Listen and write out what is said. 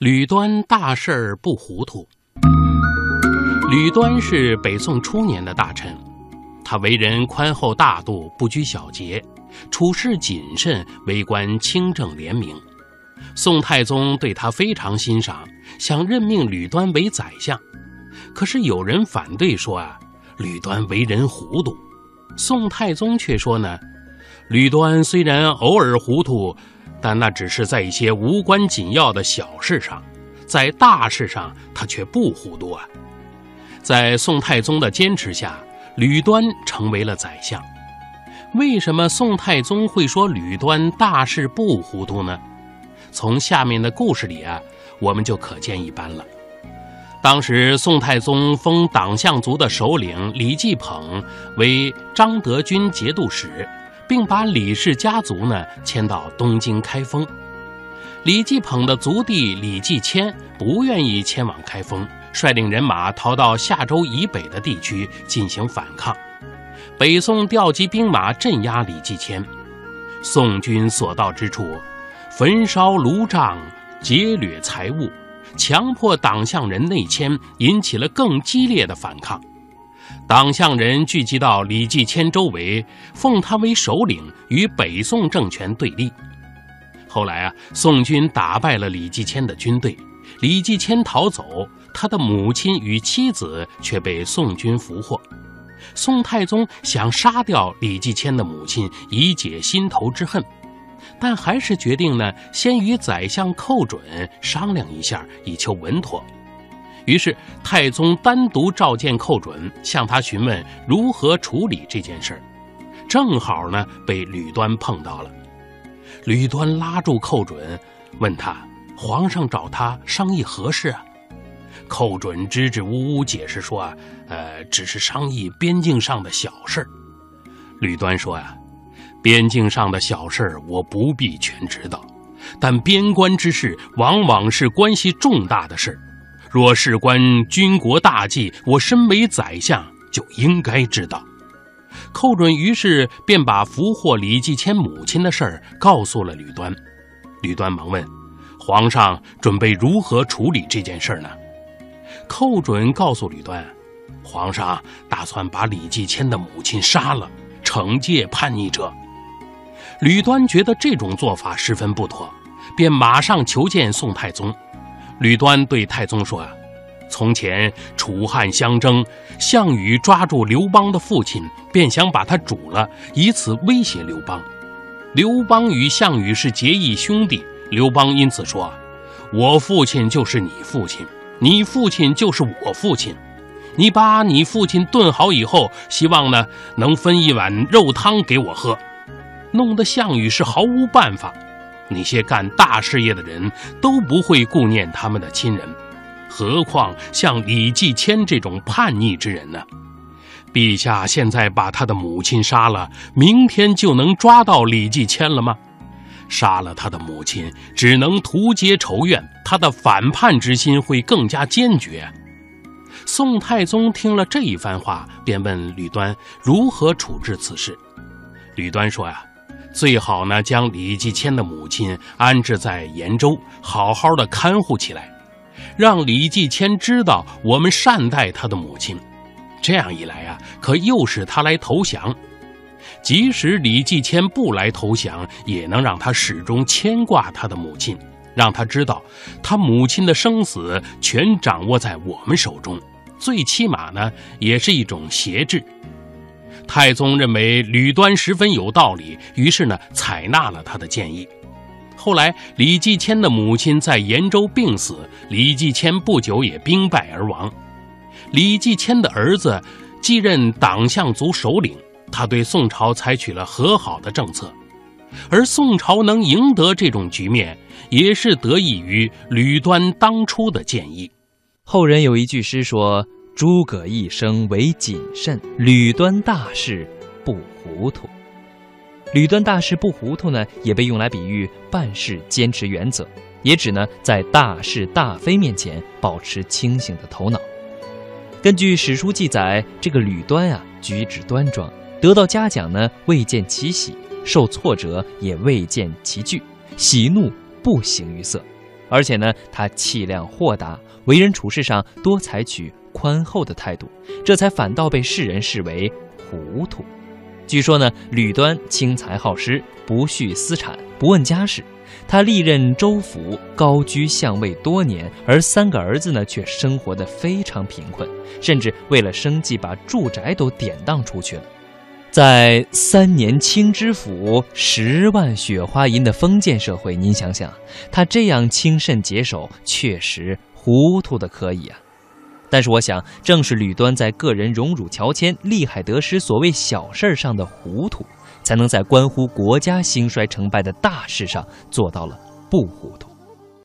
吕端大事儿不糊涂。吕端是北宋初年的大臣，他为人宽厚大度，不拘小节，处事谨慎，为官清正廉明。宋太宗对他非常欣赏，想任命吕端为宰相。可是有人反对说啊，吕端为人糊涂。宋太宗却说呢，吕端虽然偶尔糊涂。但那只是在一些无关紧要的小事上，在大事上他却不糊涂啊！在宋太宗的坚持下，吕端成为了宰相。为什么宋太宗会说吕端大事不糊涂呢？从下面的故事里啊，我们就可见一斑了。当时宋太宗封党项族的首领李继捧为张德军节度使。并把李氏家族呢迁到东京开封。李继捧的族弟李继迁不愿意迁往开封，率领人马逃到夏州以北的地区进行反抗。北宋调集兵马镇压李继迁，宋军所到之处，焚烧炉帐，劫掠财物，强迫党项人内迁，引起了更激烈的反抗。党项人聚集到李继迁周围，奉他为首领，与北宋政权对立。后来啊，宋军打败了李继迁的军队，李继迁逃走，他的母亲与妻子却被宋军俘获。宋太宗想杀掉李继迁的母亲，以解心头之恨，但还是决定呢，先与宰相寇准商量一下，以求稳妥。于是，太宗单独召见寇准，向他询问如何处理这件事儿。正好呢，被吕端碰到了。吕端拉住寇准，问他：“皇上找他商议何事啊？”寇准支支吾吾解释说：“啊，呃，只是商议边境上的小事。”吕端说：“呀，边境上的小事我不必全知道，但边关之事往往是关系重大的事儿。”若事关军国大计，我身为宰相就应该知道。寇准于是便把俘获李继迁母亲的事儿告诉了吕端。吕端忙问：“皇上准备如何处理这件事呢？”寇准告诉吕端：“皇上打算把李继迁的母亲杀了，惩戒叛逆者。”吕端觉得这种做法十分不妥，便马上求见宋太宗。吕端对太宗说：“啊，从前楚汉相争，项羽抓住刘邦的父亲，便想把他煮了，以此威胁刘邦。刘邦与项羽是结义兄弟，刘邦因此说：‘我父亲就是你父亲，你父亲就是我父亲。你把你父亲炖好以后，希望呢能分一碗肉汤给我喝。’弄得项羽是毫无办法。”那些干大事业的人都不会顾念他们的亲人，何况像李继迁这种叛逆之人呢？陛下现在把他的母亲杀了，明天就能抓到李继迁了吗？杀了他的母亲，只能徒结仇怨，他的反叛之心会更加坚决。宋太宗听了这一番话，便问吕端如何处置此事。吕端说：“呀。”最好呢，将李继迁的母亲安置在延州，好好的看护起来，让李继迁知道我们善待他的母亲。这样一来啊，可诱使他来投降。即使李继迁不来投降，也能让他始终牵挂他的母亲，让他知道他母亲的生死全掌握在我们手中。最起码呢，也是一种挟制。太宗认为吕端十分有道理，于是呢采纳了他的建议。后来李继迁的母亲在延州病死，李继迁不久也兵败而亡。李继迁的儿子继任党项族首领，他对宋朝采取了和好的政策。而宋朝能赢得这种局面，也是得益于吕端当初的建议。后人有一句诗说。诸葛一生为谨慎，吕端大事不糊涂。吕端大事不糊涂呢，也被用来比喻办事坚持原则，也指呢在大是大非面前保持清醒的头脑。根据史书记载，这个吕端啊，举止端庄，得到嘉奖呢未见其喜，受挫折也未见其惧，喜怒不形于色。而且呢，他气量豁达，为人处事上多采取宽厚的态度，这才反倒被世人视为糊涂。据说呢，吕端轻财好施，不恤私产，不问家事。他历任州府，高居相位多年，而三个儿子呢，却生活的非常贫困，甚至为了生计，把住宅都典当出去了。在三年清知府，十万雪花银的封建社会，您想想，他这样轻慎节守，确实糊涂的可以啊。但是我想，正是吕端在个人荣辱乔迁、利害得失、所谓小事上的糊涂，才能在关乎国家兴衰成败的大事上做到了不糊涂。